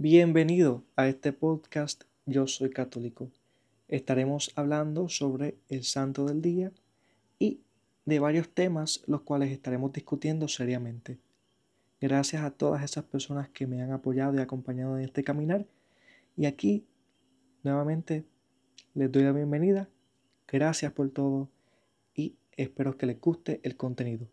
Bienvenido a este podcast Yo Soy Católico. Estaremos hablando sobre el Santo del Día y de varios temas los cuales estaremos discutiendo seriamente. Gracias a todas esas personas que me han apoyado y acompañado en este caminar. Y aquí, nuevamente, les doy la bienvenida. Gracias por todo y espero que les guste el contenido.